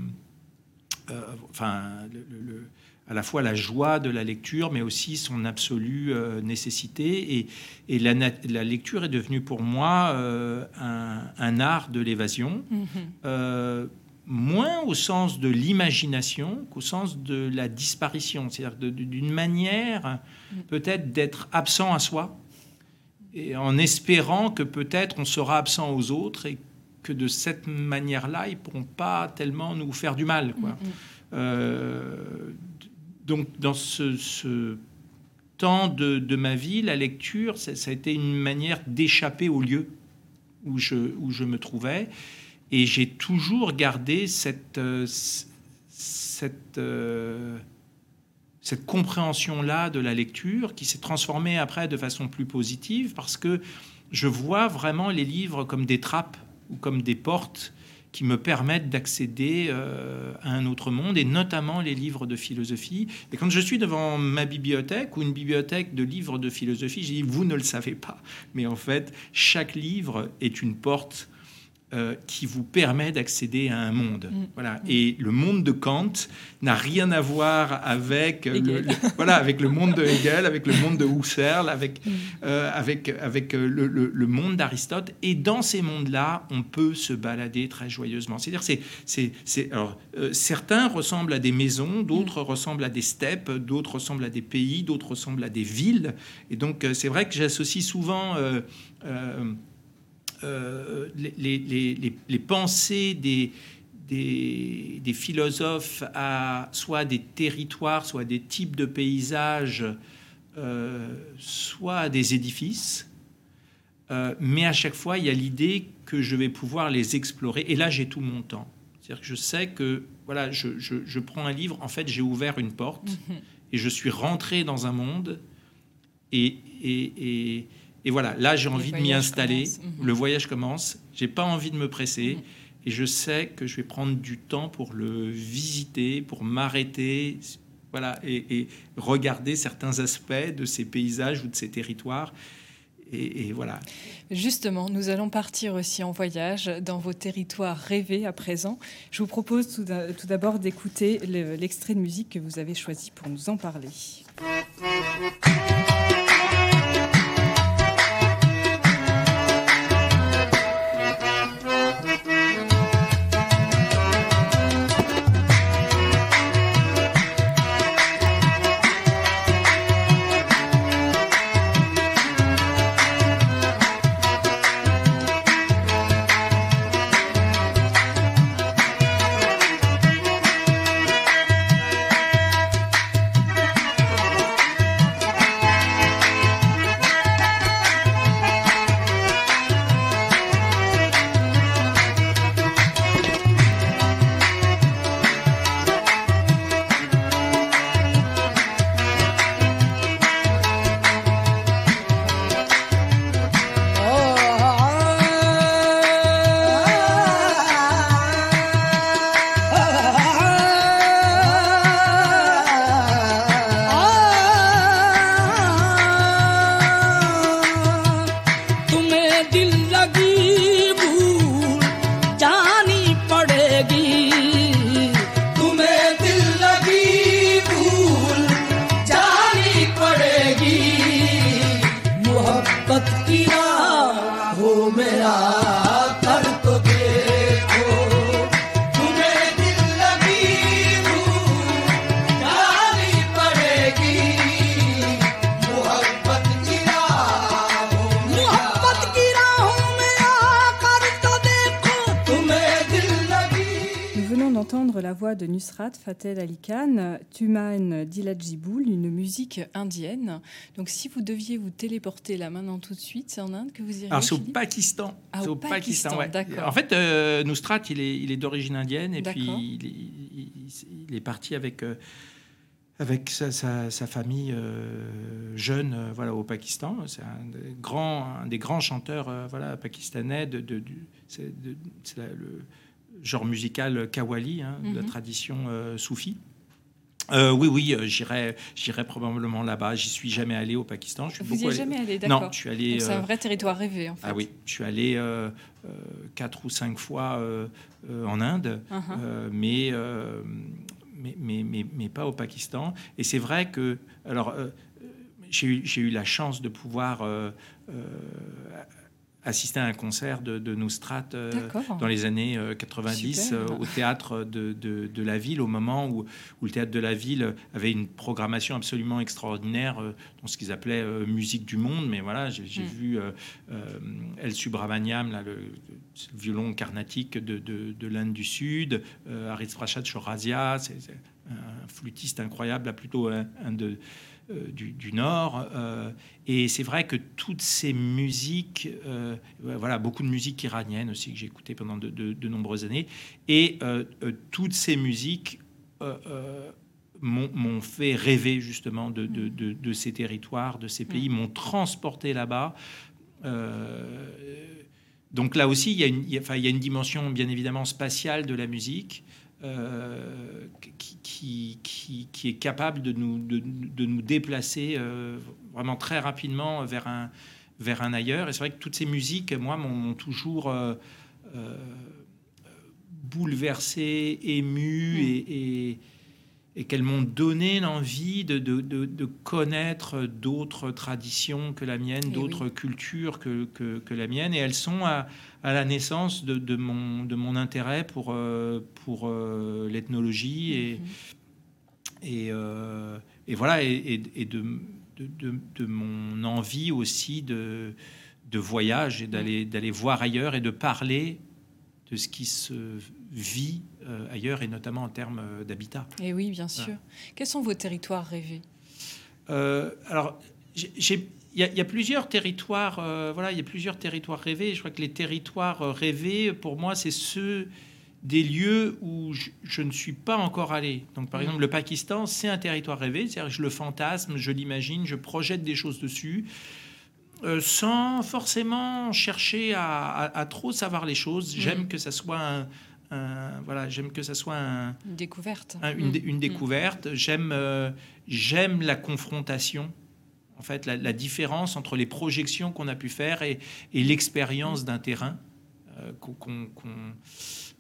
euh, enfin, le- le- le- à la fois la joie de la lecture, mais aussi son absolue euh, nécessité. Et, et la, lecture est devenue pour moi euh, un, un art de l'évasion, Mhm. euh, moins au sens de l'imagination qu'au sens de la disparition, c'est-à-dire d'une manière Mm. peut-être d'être absent à soi, et en espérant que peut-être on sera absent aux autres et que de cette manière-là, ils pourront pas tellement nous faire du mal. Quoi. Mhm. Euh, donc, dans ce, ce temps de, de ma vie, la lecture, ça, ça a été une manière d'échapper au lieu où je, où je me trouvais. Et j'ai toujours gardé cette, euh, cette, euh, cette compréhension-là de la lecture qui s'est transformée après de façon plus positive parce que je vois vraiment les livres comme des trappes ou comme des portes qui me permettent d'accéder euh, à un autre monde, et notamment les livres de philosophie. Et quand je suis devant ma bibliothèque ou une bibliothèque de livres de philosophie, je dis, vous ne le savez pas, mais en fait, chaque livre est une porte euh, qui vous permet d'accéder à un monde. Mm. Voilà. Et le monde de Kant n'a rien à voir avec le, voilà, avec le monde de Hegel, avec le monde de Husserl, avec, Mm. euh, avec, avec euh, le, le- le monde d'Aristote. Et dans ces mondes-là, on peut se balader très joyeusement. C'est-à-dire, c'est, c'est, c'est- alors, euh, certains ressemblent à des maisons, d'autres ressemblent à des steppes, d'autres ressemblent à des pays, d'autres ressemblent à des villes. Et donc, c'est vrai que j'associe souvent euh, les, les- les- les- les pensées des, des, des philosophes à soit des territoires, soit des types de paysages, euh, soit à des édifices. Euh, mais à chaque fois, il y a l'idée que je vais pouvoir les explorer. Et là, j'ai tout mon temps. C'est-à-dire que je sais que voilà, je, je- je prends un livre, en fait, j'ai ouvert une porte Mhm. et je suis rentré dans un monde. Et, et, et, et voilà, là, j'ai envie de m'y installer. commence. Mhm. Le voyage commence. J'ai pas envie de me presser. Mhm. Et je sais que je vais prendre du temps pour le visiter, pour m'arrêter, voilà, et, et regarder certains aspects de ces paysages ou de ces territoires. Et, et voilà. Justement, nous allons partir aussi en voyage dans vos territoires rêvés à présent. Je vous propose tout d'a- tout d'abord d'écouter le- l'extrait de musique que vous avez choisi pour nous en parler. De Nusrat Fatel Ali Khan, Tuman Dilajiboul, une musique indienne. Donc, si vous deviez vous téléporter là maintenant tout de suite, c'est en Inde que vous iriez Alors, c'est au Pakistan. Ah, C'est au Pakistan, ouais. d'accord. En fait, euh, Nusrat, il est, il est d'origine indienne et puis il est, il- il est parti avec, euh, avec sa, sa- sa famille euh, jeune euh, voilà, au Pakistan. C'est un des grands, un des grands chanteurs euh, voilà, pakistanais. De, de- du- c'est de- c'est la- le genre musical Qawwali, hein, de la Mhm. tradition euh, soufie. Euh, oui, oui, euh, j'irai, j'irai probablement là-bas. J'y suis jamais allé au Pakistan. Je suis Vous allé- jamais allé, d'accord. Non, je suis allé. C'est euh, un vrai territoire rêvé, en fait. ah oui, je suis allé euh, quatre ou cinq fois en Inde, Uh-huh. mais, mais, mais, mais, mais pas au Pakistan. Et c'est vrai que, alors, j'ai eu, j'ai eu la chance de pouvoir assister à un concert de, de euh, dans les années euh, 90 Super. euh, au théâtre de, de, de la ville, au moment où, où le théâtre de la ville avait une programmation absolument extraordinaire euh, dans ce qu'ils appelaient euh, musique du monde. Mais voilà, j'ai Mm. vu euh, euh, El Subramaniam, là, le, le violon carnatique de, de, de l'Inde du Sud, euh, Haris Prasad Chorazia, c'est un flûtiste incroyable, là, plutôt un, un de, euh, du, du Nord. euh, et c'est vrai que toutes ces musiques, euh, voilà, beaucoup de musique iranienne aussi que j'ai écouté pendant de, de- de nombreuses années, et euh, euh, toutes ces musiques euh, euh, m'ont m'ont fait rêver justement de, de- de- de ces territoires, de ces pays, m'ont transporté là-bas. Euh, donc là aussi, il y, a une, il y a- enfin, il y a une dimension bien évidemment spatiale de la musique. Euh, qui, qui, qui- qui est capable de nous, de, de nous déplacer euh, vraiment très rapidement vers un, vers un ailleurs. Et c'est vrai que toutes ces musiques, moi, m'ont toujours euh, bouleversé, ému, Mm. et, et- et qu'elles m'ont donné l'envie de, de- de- de connaître d'autres traditions que la mienne, Eh d'autres cultures que, que- que la mienne. Et elles sont à, à la naissance de, de mon, de mon intérêt pour, euh, pour euh, l'ethnologie et, Mhm. et, euh, et voilà, et, et- de, de, de- de mon envie aussi de, de voyage et d'aller d'aller voir ailleurs et de parler de ce qui se vit euh, ailleurs et notamment en termes euh, d'habitat. Et oui, bien sûr. Quels sont vos territoires rêvés? Euh, alors, j'ai- il y, a- il y a plusieurs territoires. euh, voilà, il y a plusieurs territoires rêvés. Je crois que les territoires rêvés, pour moi, c'est ceux des lieux où je, je ne suis pas encore allé. Donc, par Mhm. exemple, le Pakistan, c'est un territoire rêvé. C'est-à-dire, je le fantasme, je l'imagine, je projette des choses dessus. euh, sans forcément chercher à, à- à trop savoir les choses. J'aime Mhm. que ça soit un, un- voilà, j'aime que ça soit un, Une découverte un- une, Mm. une découverte. J'aime euh, j'aime la confrontation. En fait, la, la différence entre les projections qu'on a pu faire et, et l'expérience d'un terrain euh, qu'on qu'on- qu'on-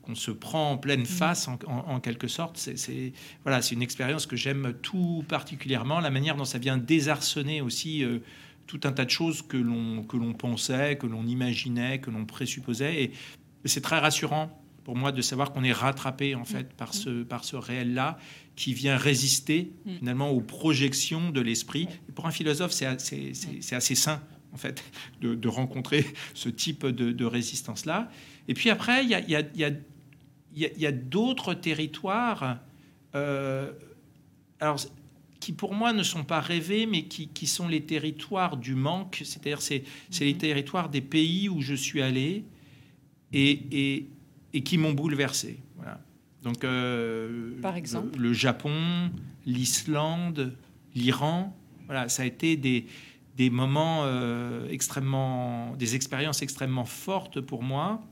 qu'on se prend en pleine face, en, en- en quelque sorte. C'est c'est- voilà, c'est une expérience que j'aime tout particulièrement. La manière dont ça vient désarçonner aussi euh, tout un tas de choses que l'on que l'on pensait, que l'on imaginait, que l'on présupposait. Et c'est très rassurant pour moi de savoir qu'on est rattrapé en fait par ce, par ce réel-là qui vient résister Mm. finalement aux projections de l'esprit. Pour un philosophe, c'est assez, c'est- c'est assez sain en fait de, de rencontrer ce type de, de résistance-là. Et puis après, il y a, y a- y a- y a- d'autres territoires euh, alors, qui pour moi ne sont pas rêvés, mais qui, qui sont les territoires du manque, c'est-à-dire c'est c'est les territoires des pays où je suis allé et, et, et qui m'ont bouleversé. Voilà. Donc, euh, Par exemple le, le Japon, l'Islande, l'Iran, voilà, ça a été des, des moments euh, extrêmement, des expériences extrêmement fortes pour moi.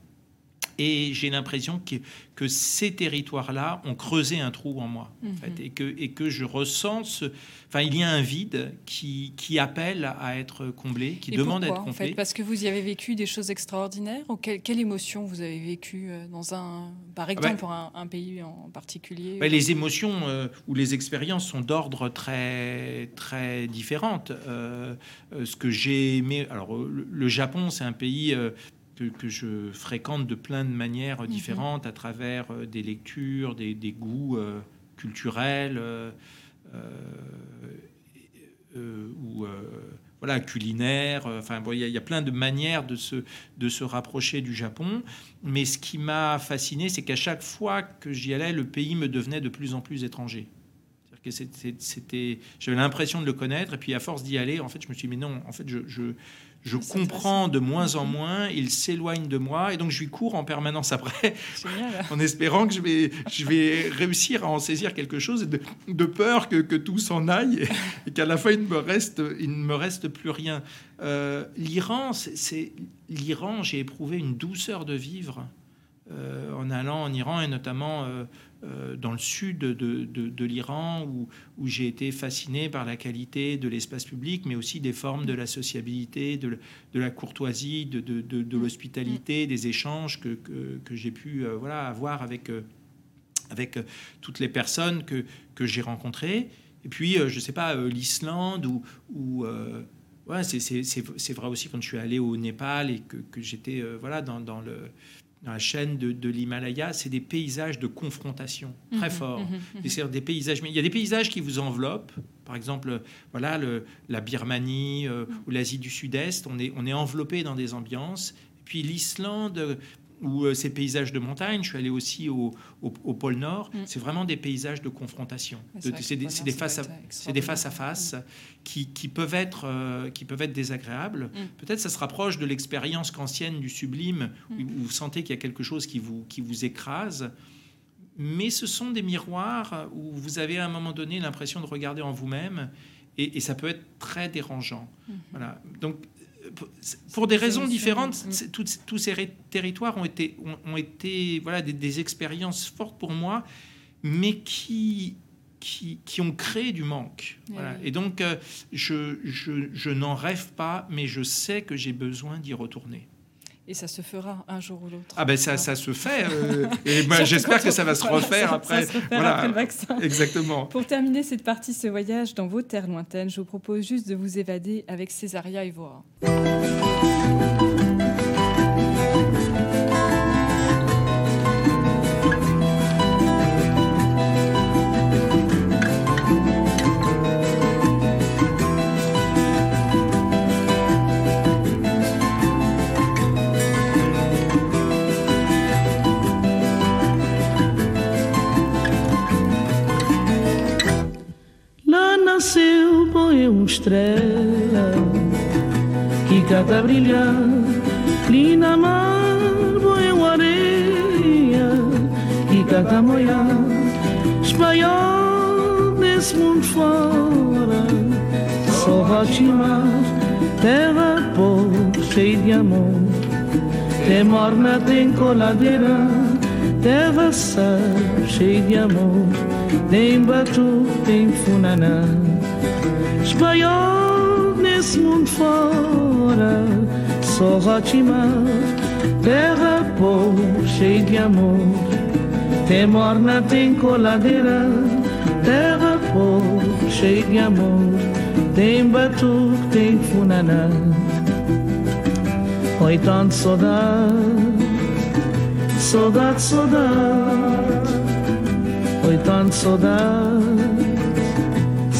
Et j'ai l'impression que, que ces territoires-là ont creusé un trou en moi, en Mhm. fait, et, que, et que je ressens ce... Enfin, il y a un vide qui, qui appelle à être comblé, qui Et demande à pourquoi, être en comblé. fait? Parce que vous y avez vécu des choses extraordinaires ou quelle, quelle émotion vous avez vécu euh, dans un, par exemple, ouais. pour un, un pays en particulier Ben, les émotions euh, ou les expériences sont d'ordre très très différentes. Euh, ce que j'ai aimé, alors le, le Japon, c'est un pays euh, que, que je fréquente de plein de manières différentes à travers euh, des lectures, des, des goûts euh, culturels. euh, euh, euh, ou euh, voilà, culinaire. euh, Enfin, bon, il y, a- il y a plein de manières de se, de se rapprocher du Japon. Mais ce qui m'a fasciné, c'est qu'à chaque fois que j'y allais, le pays me devenait de plus en plus étranger. C'était- c'était, j'avais l'impression de le connaître, et puis à force d'y aller, en fait, je me suis dit, mais non, en fait, je, je, je comprends de moins en Mhm. moins, il s'éloigne de moi, et donc je lui cours en permanence après, Génial. *laughs* en espérant que je vais, je vais réussir à en saisir quelque chose, de, de peur que, que tout s'en aille, et, qu'à la fin, il ne me reste, il ne me reste plus rien. Euh, L'Iran, c'est- l'Iran, j'ai éprouvé une douceur de vivre euh, en allant en Iran, et notamment euh, dans le sud de, de- de l'Iran, où, où j'ai été fasciné par la qualité de l'espace public, mais aussi des formes de la sociabilité, de, de la courtoisie, de, de l'hospitalité, des échanges que, que- que j'ai pu euh, voilà, avoir avec, euh, avec euh, toutes les personnes que, que j'ai rencontrées. Et puis, euh, je ne sais pas, euh, l'Islande ou... ou euh, ouais, c'est- vrai aussi quand je suis allé au Népal et que, que j'étais euh, voilà, dans, dans le, dans la chaîne de, de l'Himalaya, c'est des paysages de confrontation très Mhm, forts. mhm, mhm. Et C'est des paysages, mais il y a des paysages qui vous enveloppent. Par exemple, voilà, le- la Birmanie euh, ou l'Asie du Sud-Est, on est, on est enveloppé dans des ambiances. Et puis l'Islande, ou euh, ces paysages de montagne, je suis allé aussi au, au- au pôle Nord, Mm. c'est vraiment des paysages de confrontation. De- C'est des, des face à des face à extraordinaire. face qui, qui peuvent être euh, qui peuvent être désagréables. Mm. Peut-être ça se rapproche de l'expérience kantienne du sublime où, Mm. vous sentez qu'il y a quelque chose qui vous qui vous écrase. Mais ce sont des miroirs où vous avez à un moment donné l'impression de regarder en vous-même et, et ça peut être très dérangeant. Mhm. Voilà. Donc pour- des raisons différentes, Mm. toutes- tous ces territoires ont été, ont, ont été voilà, des, des expériences fortes pour moi, mais qui, qui, qui ont créé du manque. Eh Voilà. Et donc, euh, je, je, je n'en rêve pas, mais je sais que j'ai besoin d'y retourner. Et ça se fera un jour ou l'autre. Ah ben ça, ça se fait. euh, *laughs* et ben, Surtout j'espère que ça va se refaire ça- après. ça se refera Voilà. après le vaccin. *laughs* Exactement. Pour terminer cette partie, ce voyage dans vos terres lointaines, je vous propose juste de vous évader avec Césaria Evora. Põe uma estrela que cata brilhar. Ali na mar põe uma areia que cata moiar espanhol desse mundo fora só rotimar terra pobre cheia de amor. Tem morna, tem coladeira, terra sal, cheia de amor. Tem batu, tem funaná. Espanhol nesse mundo fora, só rotimar. Terra pobre, cheia de amor. Tem morna, tem coladeira, terra pobre, cheia de amor. Tem batu, tem funaná. Oi, tanto saudade, saudade, saudade. Oi, tanto saudade,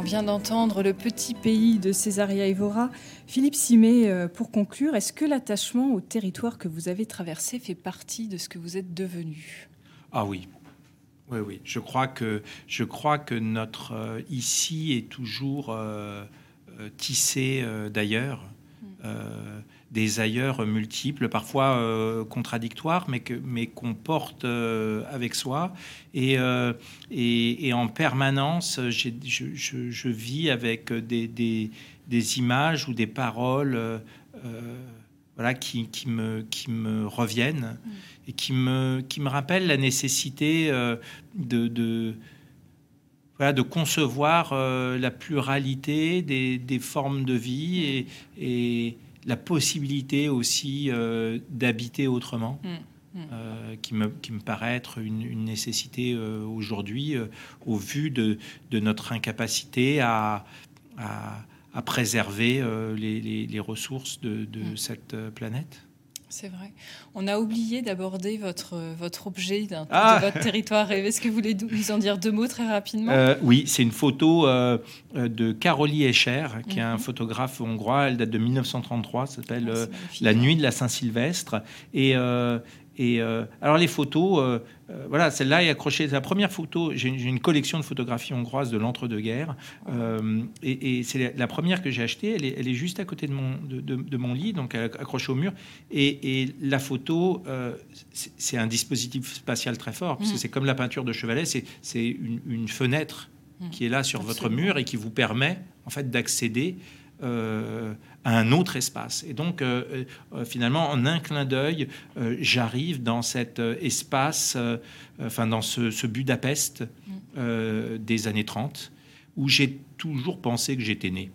On vient d'entendre le petit pays de Césaria Evora. Philippe Simet, euh, pour conclure, est-ce que l'attachement au territoire que vous avez traversé fait partie de ce que vous êtes devenu? Ah oui. Oui, oui. Je crois que, je crois que notre euh, ici est toujours euh, tissé euh, d'ailleurs, euh, des ailleurs multiples, parfois euh, contradictoires, mais que, mais qu'on porte euh, avec soi. Et, euh, et, et en permanence, je, je- je vis avec des, des, des images ou des paroles. voilà, qui, qui, me, qui me reviennent et qui me, qui me rappellent la nécessité de, de, voilà, de concevoir la pluralité des, formes de vie et, et la possibilité aussi d'habiter autrement. Mm. Euh, qui, me, qui, me, paraît être une, nécessité euh, aujourd'hui euh, au vu de, de, notre incapacité à, à, préserver les, les, ressources de, de mm. cette planète. C'est vrai. On a oublié d'aborder votre, votre objet ah de votre territoire. Est-ce que vous voulez nous en dire deux mots très rapidement? Oui, c'est une photo de Carolie Escher, qui est un mhm. photographe hongrois. Elle date de 1933. s'appelle ah, La nuit de la Saint-Sylvestre. Et et euh, alors les photos, euh, euh, voilà, celle-là est accrochée. C'est la première photo. J'ai une collection de photographies hongroises de l'entre-deux-guerres, et, c'est la, première que j'ai achetée. Elle est, elle est, juste à côté de mon, de, de, mon lit, donc accrochée au mur. Et, la photo, c'est un dispositif spatial très fort, parce que mm. c'est comme la peinture de Chevalet, c'est une, une, fenêtre mm. qui est là sur votre mur et qui vous permet en fait d'accéder euh, à un autre espace. Et donc, euh, euh, finalement, en un clin d'œil, j'arrive dans cet espace, enfin, dans ce, Budapest mm. des années 30, où j'ai toujours pensé que j'étais né.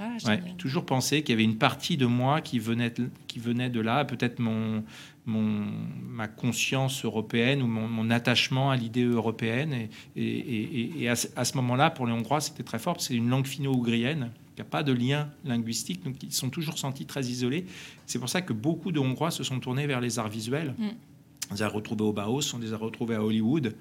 Ah, toujours pensé qu'il y avait une partie de moi qui venait, qui venait de là, peut-être mon, mon, ma conscience européenne ou mon, attachement à l'idée européenne. Et, et, à, ce moment-là, pour les Hongrois, c'était très fort, c'est une langue finno-ougrienne. Il n'y a pas de lien linguistique, donc ils sont toujours sentis très isolés. C'est pour ça que beaucoup de Hongrois se sont tournés vers les arts visuels. Mm. On les a retrouvés au Bauhaus, on les a retrouvés à Hollywood.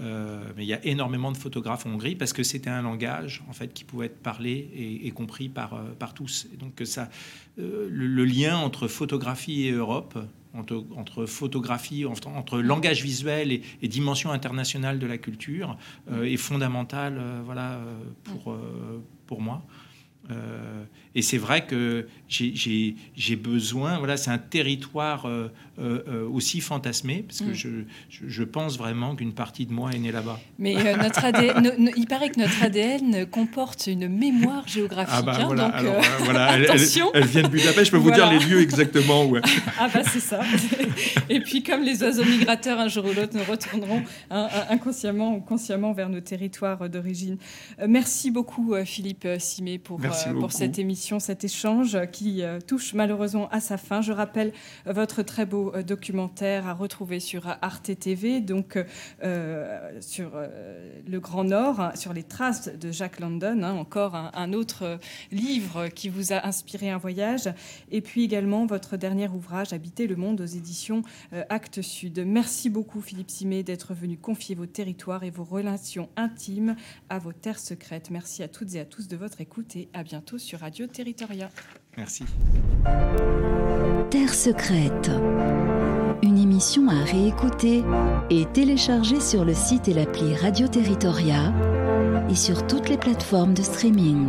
Euh, mais il y a énormément de photographes en Hongrie parce que c'était un langage en fait qui pouvait être parlé et, compris par, euh, par tous. Et donc ça, euh, le, lien entre photographie et Europe, entre, entre photographie, entre, entre, langage visuel et, et, dimension internationale de la culture est fondamental, voilà, pour, pour moi. Euh, et c'est vrai que j'ai besoin, voilà, c'est un territoire euh, euh, aussi fantasmé, parce que mm. je, je, pense vraiment qu'une partie de moi est née là-bas. Mais notre ADN, *laughs* il paraît que notre ADN comporte une mémoire géographique. Ah bah, hein, voilà, donc, voilà elle, attention. Elle, vient de Budapest, je peux vous dire les lieux exactement où. *laughs* ah bah c'est ça. Et puis comme les oiseaux migrateurs, un jour ou l'autre, nous retournerons hein, inconsciemment ou consciemment vers nos territoires d'origine. merci beaucoup Philippe Simé pour... Euh, pour cette émission, cet échange qui euh, touche malheureusement à sa fin. Je rappelle votre très beau euh, documentaire à retrouver sur Arte TV, donc sur le Grand Nord, hein, sur les traces de Jack London, hein, encore un, autre livre qui vous a inspiré un voyage, et puis également votre dernier ouvrage, Habiter le monde aux éditions Actes Sud. Merci beaucoup Philippe Simé d'être venu confier vos territoires et vos relations intimes à vos terres secrètes. Merci à toutes et à tous de votre écoute et à à bientôt sur Radio Territoria. Merci. Terre secrète. Une émission à réécouter et télécharger sur le site et l'appli Radio Territoria et sur toutes les plateformes de streaming.